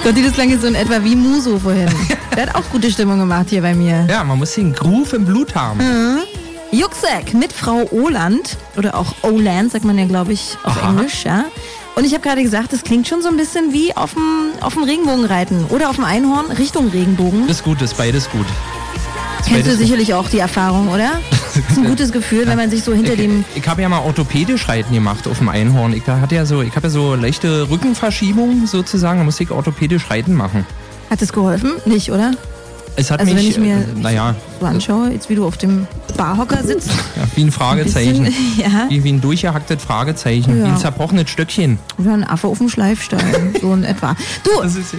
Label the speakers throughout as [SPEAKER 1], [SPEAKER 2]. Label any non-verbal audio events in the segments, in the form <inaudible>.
[SPEAKER 1] <laughs> Gotti, das klang jetzt so in etwa wie Muso vorhin. <laughs> Der hat auch gute Stimmung gemacht hier bei mir.
[SPEAKER 2] Ja, man muss den Groove im Blut haben.
[SPEAKER 1] Mhm. Juxek mit Frau Oland oder auch Oland, sagt man ja, glaube ich, auf
[SPEAKER 2] Aha.
[SPEAKER 1] Englisch, ja. Und ich habe gerade gesagt, das klingt schon so ein bisschen wie auf dem, auf dem Regenbogen reiten oder auf dem Einhorn Richtung Regenbogen.
[SPEAKER 2] Das ist gut, das ist beides gut. Das
[SPEAKER 1] Kennst du
[SPEAKER 2] beides
[SPEAKER 1] sicherlich auch die Erfahrung, oder? <laughs> Das ist ein gutes Gefühl, wenn man sich so hinter
[SPEAKER 2] ich,
[SPEAKER 1] dem
[SPEAKER 2] Ich habe ja mal orthopädisch Reiten gemacht auf dem Einhorn. Ich hatte ja so, ich habe ja so leichte Rückenverschiebung sozusagen. Da musste ich orthopädisch Reiten machen.
[SPEAKER 1] Hat es geholfen? Nicht, oder?
[SPEAKER 2] Es hat
[SPEAKER 1] Also wenn
[SPEAKER 2] mich,
[SPEAKER 1] ich mir-
[SPEAKER 2] äh, naja,
[SPEAKER 1] So anschaue, jetzt wie du auf dem Barhocker sitzt. <laughs>
[SPEAKER 2] ja, wie ein Fragezeichen.
[SPEAKER 1] Bisschen, <laughs> ja.
[SPEAKER 2] Wie, wie ein durchgehacktes Fragezeichen.
[SPEAKER 1] Ja.
[SPEAKER 2] Wie ein zerbrochenes Stöckchen.
[SPEAKER 1] Oder ein Affe auf dem Schleifstein, so in etwa. Du,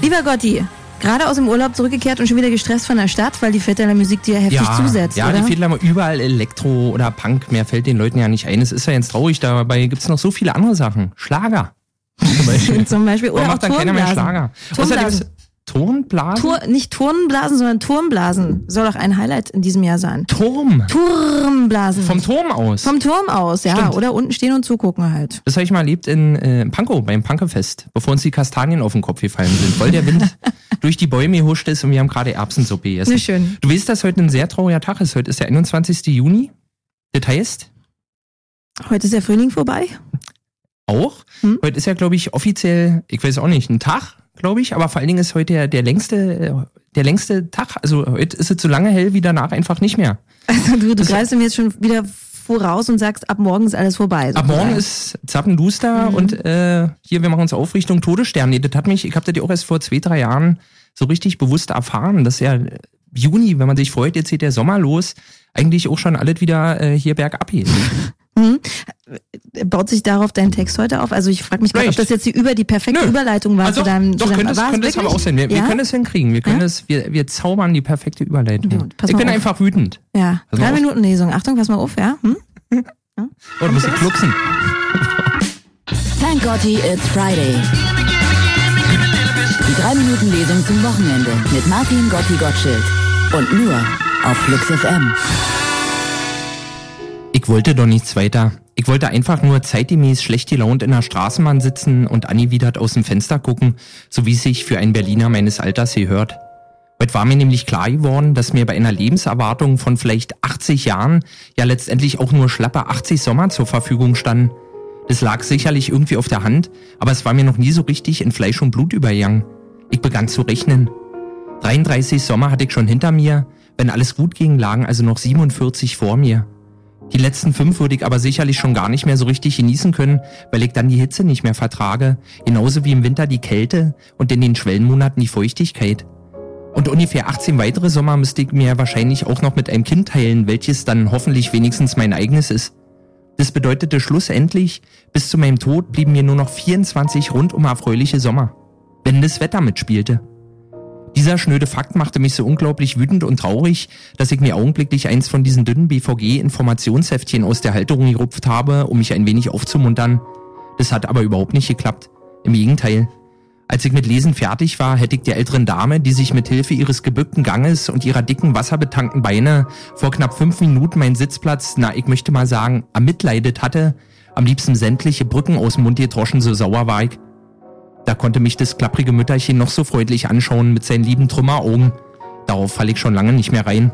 [SPEAKER 1] lieber Gotti, gerade aus dem Urlaub zurückgekehrt und schon wieder gestresst von der Stadt, weil die Vetterler Musik dir heftig
[SPEAKER 2] ja,
[SPEAKER 1] zusetzt,
[SPEAKER 2] ja,
[SPEAKER 1] oder?
[SPEAKER 2] die immer überall Elektro oder Punk. Mehr fällt den Leuten ja nicht ein. Es ist ja jetzt traurig. Dabei gibt es noch so viele andere Sachen. Schlager. <laughs> Zum Beispiel.
[SPEAKER 1] Zum Beispiel. Oder
[SPEAKER 2] macht dann keiner mehr. Schlager? Außerdem Turnblasen?
[SPEAKER 1] Tur nicht Turnblasen, sondern Turmblasen. Soll doch ein Highlight in diesem Jahr sein.
[SPEAKER 2] Turm.
[SPEAKER 1] Turmblasen.
[SPEAKER 2] Vom Turm aus.
[SPEAKER 1] Vom Turm aus, ja.
[SPEAKER 2] Stimmt.
[SPEAKER 1] Oder unten stehen und zugucken halt.
[SPEAKER 2] Das habe ich mal erlebt in äh, Pankow, beim Punkefest, bevor uns die Kastanien auf den Kopf gefallen sind, weil der Wind <laughs> durch die Bäume gehuscht ist und wir haben gerade Erbsensuppe gegessen.
[SPEAKER 1] Na schön.
[SPEAKER 2] Du weißt, dass heute ein sehr trauriger Tag ist. Heute ist der 21. Juni. Das heißt,
[SPEAKER 1] Heute ist der Frühling vorbei.
[SPEAKER 2] auch,
[SPEAKER 1] Hm?
[SPEAKER 2] heute ist ja, glaube ich, offiziell, ich weiß auch nicht, ein Tag, glaube ich, aber vor allen Dingen ist heute der, der längste, äh, der längste Tag. Also heute ist es so lange hell wie danach einfach nicht mehr.
[SPEAKER 1] Also du, du greifst mir jetzt schon wieder voraus und sagst, ab morgen ist alles vorbei.
[SPEAKER 2] Ab
[SPEAKER 1] sozusagen.
[SPEAKER 2] morgen ist Zappenduster
[SPEAKER 1] Mhm.
[SPEAKER 2] und äh, hier, wir machen uns auf Richtung Todesstern. Nee, das hat mich, ich habe das ja auch erst vor zwei, drei Jahren so richtig bewusst erfahren, dass ja Juni, wenn man sich freut, jetzt geht der Sommer los, eigentlich auch schon alles wieder äh, hier bergab geht. <laughs>
[SPEAKER 1] Hm? Baut sich darauf dein Text heute auf? Also ich frage mich gerade, ob das jetzt die über die perfekte
[SPEAKER 2] Nö.
[SPEAKER 1] Überleitung war
[SPEAKER 2] Also,
[SPEAKER 1] zu deinem
[SPEAKER 2] doch,
[SPEAKER 1] zu deinem,
[SPEAKER 2] könnte es, könnte es aber auch sein. Wir, wir
[SPEAKER 1] ja?
[SPEAKER 2] können es hinkriegen. Wir können
[SPEAKER 1] Ja?
[SPEAKER 2] es, wir, wir zaubern die perfekte Überleitung.
[SPEAKER 1] Gut,
[SPEAKER 2] ich bin
[SPEAKER 1] auf.
[SPEAKER 2] einfach wütend.
[SPEAKER 1] Ja,
[SPEAKER 2] Pass
[SPEAKER 1] drei. Minuten Lesung. Achtung, pass mal auf, ja? Hm?
[SPEAKER 2] Oh, du musst dich klucksen.
[SPEAKER 3] Thank Gotti, it's Friday. Die 3-Minuten-Lesung zum Wochenende mit Martin Gotti Gottschild. Und nur auf Flux FM.
[SPEAKER 2] Ich wollte doch nichts weiter. Ich wollte einfach nur zeitgemäß schlecht gelaunt in der Straßenbahn sitzen und angewidert aus dem Fenster gucken, so wie es sich für einen Berliner meines Alters gehört. Heute war mir nämlich klar geworden, dass mir bei einer Lebenserwartung von vielleicht 80 Jahren ja letztendlich auch nur schlappe 80 Sommer zur Verfügung standen. Das lag sicherlich irgendwie auf der Hand, aber es war mir noch nie so richtig in Fleisch und Blut übergegangen. Ich begann zu rechnen. 33 Sommer hatte ich schon hinter mir, wenn alles gut ging, lagen also noch 47 vor mir. Die letzten fünf würde ich aber sicherlich schon gar nicht mehr so richtig genießen können, weil ich dann die Hitze nicht mehr vertrage, genauso wie im Winter die Kälte und in den Schwellenmonaten die Feuchtigkeit. Und ungefähr 18 weitere Sommer müsste ich mir wahrscheinlich auch noch mit einem Kind teilen, welches dann hoffentlich wenigstens mein eigenes ist. Das bedeutete schlussendlich, bis zu meinem Tod blieben mir nur noch 24 rundum erfreuliche Sommer, wenn das Wetter mitspielte. Dieser schnöde Fakt machte mich so unglaublich wütend und traurig, dass ich mir augenblicklich eins von diesen dünnen BVG-Informationsheftchen aus der Halterung gerupft habe, um mich ein wenig aufzumuntern. Das hat aber überhaupt nicht geklappt. Im Gegenteil. Als ich mit Lesen fertig war, hätte ich der älteren Dame, die sich mit Hilfe ihres gebückten Ganges und ihrer dicken, wasserbetankten Beine vor knapp fünf Minuten meinen Sitzplatz, na, ich möchte mal sagen, ermitleidet hatte, am liebsten sämtliche Brücken aus dem Mund getroschen, so sauer war ich. Da konnte mich das klapprige Mütterchen noch so freundlich anschauen mit seinen lieben Trümmeraugen. Darauf falle ich schon lange nicht mehr rein.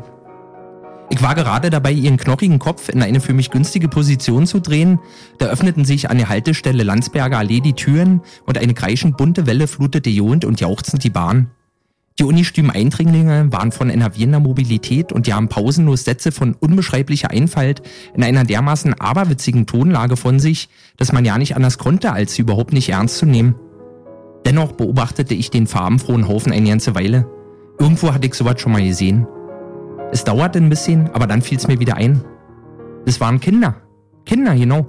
[SPEAKER 2] Ich war gerade dabei, ihren knochigen Kopf in eine für mich günstige Position zu drehen. Da öffneten sich an der Haltestelle Landsberger Allee die Türen und eine kreischend bunte Welle flutete johend und jauchzend die Bahn. Die unistümen Eindringlinge waren von enervierender Mobilität und gaben pausenlos Sätze von unbeschreiblicher Einfalt in einer dermaßen aberwitzigen Tonlage von sich, dass man ja nicht anders konnte, als sie überhaupt nicht ernst zu nehmen. Dennoch beobachtete ich den farbenfrohen Haufen eine ganze Weile. Irgendwo hatte ich sowas schon mal gesehen. Es dauerte ein bisschen, aber dann fiel es mir wieder ein. Es waren Kinder. Kinder, genau.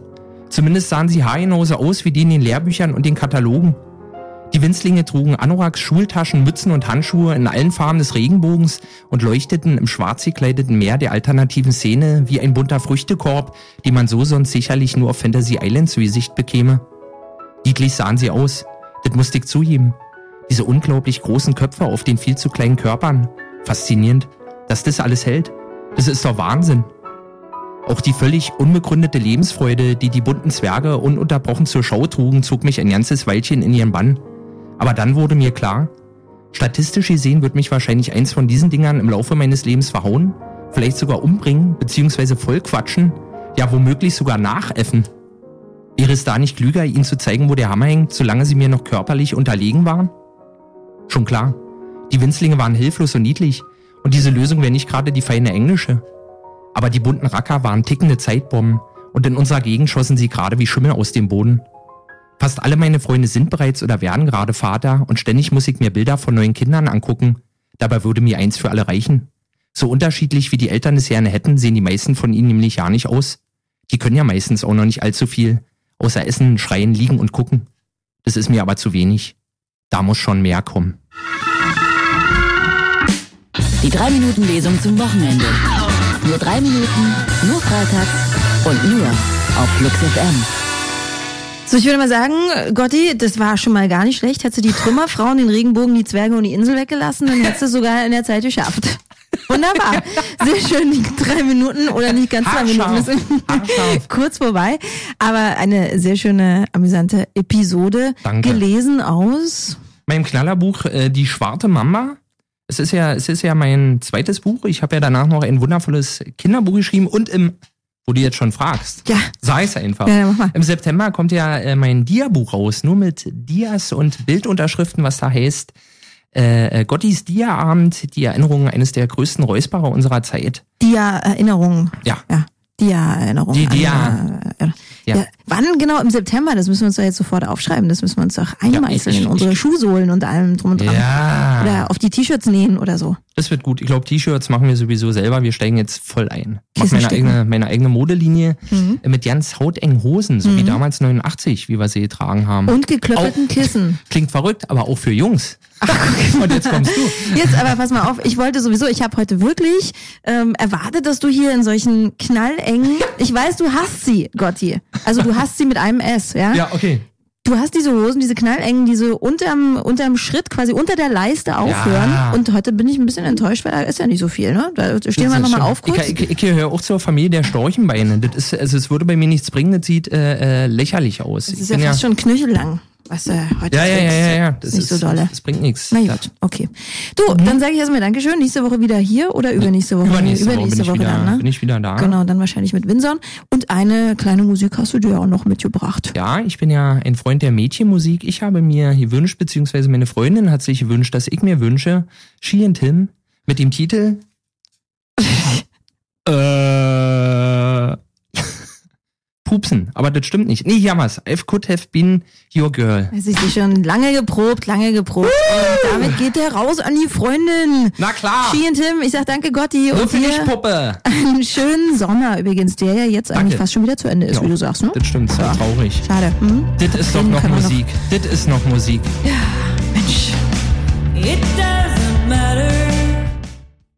[SPEAKER 2] Zumindest sahen sie haargenauso aus wie die in den Lehrbüchern und den Katalogen. Die Winzlinge trugen Anoraks, Schultaschen, Mützen und Handschuhe in allen Farben des Regenbogens und leuchteten im schwarz gekleideten Meer der alternativen Szene wie ein bunter Früchtekorb, den man so sonst sicherlich nur auf Fantasy Island zu Gesicht bekäme. Niedlich sahen sie aus, das musste ich zugeben. Diese unglaublich großen Köpfe auf den viel zu kleinen Körpern. Faszinierend, dass das alles hält. Das ist doch Wahnsinn. Auch die völlig unbegründete Lebensfreude, die die bunten Zwerge ununterbrochen zur Schau trugen, zog mich ein ganzes Weilchen in ihren Bann. Aber dann wurde mir klar, Statistisch gesehen wird mich wahrscheinlich eins von diesen Dingern im Laufe meines Lebens verhauen, vielleicht sogar umbringen, beziehungsweise vollquatschen, ja womöglich sogar nachäffen. Wäre es da nicht klüger, ihnen zu zeigen, wo der Hammer hängt, solange sie mir noch körperlich unterlegen waren? Schon klar, die Winzlinge waren hilflos und niedlich und diese Lösung wäre nicht gerade die feine englische. Aber die bunten Racker waren tickende Zeitbomben und in unserer Gegend schossen sie gerade wie Schimmel aus dem Boden. Fast alle meine Freunde sind bereits oder werden gerade Vater und ständig muss ich mir Bilder von neuen Kindern angucken. Dabei würde mir eins für alle reichen. So unterschiedlich wie die Eltern es gerne hätten, sehen die meisten von ihnen nämlich ja nicht aus. Die können ja meistens auch noch nicht allzu viel, außer essen, schreien, liegen und gucken. Das ist mir aber zu wenig. Da muss schon mehr kommen.
[SPEAKER 3] Die 3-Minuten-Lesung zum Wochenende. Nur drei Minuten, nur freitags und nur auf Flux FM.
[SPEAKER 1] So, ich würde mal sagen, Gotti, das war schon mal gar nicht schlecht. Hättest du die Trümmerfrauen, den Regenbogen, die Zwerge und die Insel weggelassen, dann hättest du sogar in der Zeit geschafft. Wunderbar. Sehr schön, die drei Minuten oder nicht ganz drei Minuten. <laughs> Kurz vorbei. Aber eine sehr schöne, amüsante Episode.
[SPEAKER 2] Danke.
[SPEAKER 1] Gelesen aus.
[SPEAKER 2] Meinem Knallerbuch äh, Die Schwarte Mama. Es ist ja, es ist ja mein zweites Buch. Ich habe ja danach noch ein wundervolles Kinderbuch geschrieben und im, wo du jetzt schon fragst.
[SPEAKER 1] Ja.
[SPEAKER 2] Sei es einfach.
[SPEAKER 1] Ja.
[SPEAKER 2] Im September kommt ja äh, mein Dia-Buch raus, nur mit Dias und Bildunterschriften, was da heißt. Äh, äh, Gottis Dia-Abend, die Erinnerung eines der größten Räusperer unserer Zeit.
[SPEAKER 1] Dia-Erinnerung.
[SPEAKER 2] Ja.
[SPEAKER 1] Ja. Dia-Erinnerung.
[SPEAKER 2] Die Dia.
[SPEAKER 1] äh,
[SPEAKER 2] Ja.
[SPEAKER 1] ja. Wann genau im September? Das müssen wir uns doch jetzt sofort aufschreiben. Das müssen wir uns doch einmeißeln
[SPEAKER 2] ich-
[SPEAKER 1] in unsere Schuhsohlen und allem drum und dran.
[SPEAKER 2] Ja.
[SPEAKER 1] Oder auf die T-Shirts nähen oder so.
[SPEAKER 2] Das wird gut. Ich glaube, T-Shirts machen wir sowieso selber. Wir steigen jetzt voll ein. Ich mach meine eigene, meine eigene Modelinie
[SPEAKER 1] Mhm.
[SPEAKER 2] mit ganz hautengen Hosen, so wie damals 89, wie wir sie getragen haben.
[SPEAKER 1] Und geklöppelten
[SPEAKER 2] Auch-
[SPEAKER 1] Kissen. <laughs>
[SPEAKER 2] Klingt verrückt, aber auch für Jungs. <laughs> Und jetzt kommst du.
[SPEAKER 1] Jetzt aber pass mal auf, ich wollte sowieso, ich habe heute wirklich ähm, erwartet, dass du hier in solchen knallengen, ich weiß, du hast sie, Gotti. Also du hast sie mit einem S, ja?
[SPEAKER 2] Ja, okay.
[SPEAKER 1] Du hast diese Hosen, diese knallengen, die so unterm, unterm Schritt, quasi unter der Leiste aufhören.
[SPEAKER 2] Ja.
[SPEAKER 1] Und heute bin ich ein bisschen enttäuscht, weil da ist ja nicht so viel, ne? Da stehen wir nochmal auf kurz.
[SPEAKER 2] Ich, ich, ich gehöre auch zur Familie der Storchenbeine. Das ist, also es würde bei mir nichts bringen, das sieht äh, äh, lächerlich aus.
[SPEAKER 1] das ist ja
[SPEAKER 2] bin
[SPEAKER 1] fast schon knöchellang, was du heute
[SPEAKER 2] ja, ja, ja, ja, ja.
[SPEAKER 1] Das ist nicht so dolle.
[SPEAKER 2] Das bringt nichts.
[SPEAKER 1] Na gut, okay. Du, dann sage ich erstmal Dankeschön. Nächste Woche wieder hier oder übernächste Woche?
[SPEAKER 2] Übernächste, Woche, bin,
[SPEAKER 1] Übernächste
[SPEAKER 2] ich
[SPEAKER 1] Woche
[SPEAKER 2] wieder,
[SPEAKER 1] dann, ne?
[SPEAKER 2] bin ich wieder da.
[SPEAKER 1] Genau, dann wahrscheinlich mit Winson. Und eine kleine Musik hast du dir auch noch mitgebracht.
[SPEAKER 2] Ja, ich bin ja ein Freund der Mädchenmusik. Ich habe mir gewünscht, beziehungsweise meine Freundin hat sich gewünscht, dass ich mir wünsche, She and Tim mit dem Titel <laughs> äh, Pupsen. Aber das stimmt nicht. Nee, jammers. I could have been your girl.
[SPEAKER 1] Es ist schon lange geprobt, lange geprobt. Und damit geht der raus an die Freundin.
[SPEAKER 2] Na klar.
[SPEAKER 1] Ski und Tim, ich sag danke Gotti
[SPEAKER 2] Nur
[SPEAKER 1] und
[SPEAKER 2] für dich, Puppe.
[SPEAKER 1] einen schönen Sommer übrigens, der ja jetzt eigentlich fast schon wieder zu Ende ist,
[SPEAKER 2] Ja,
[SPEAKER 1] wie du sagst, ne?
[SPEAKER 2] Das stimmt, so traurig.
[SPEAKER 1] Schade. Hm?
[SPEAKER 2] Das ist doch
[SPEAKER 1] noch
[SPEAKER 2] Musik. Das ist noch Musik.
[SPEAKER 1] Mensch.
[SPEAKER 4] It doesn't matter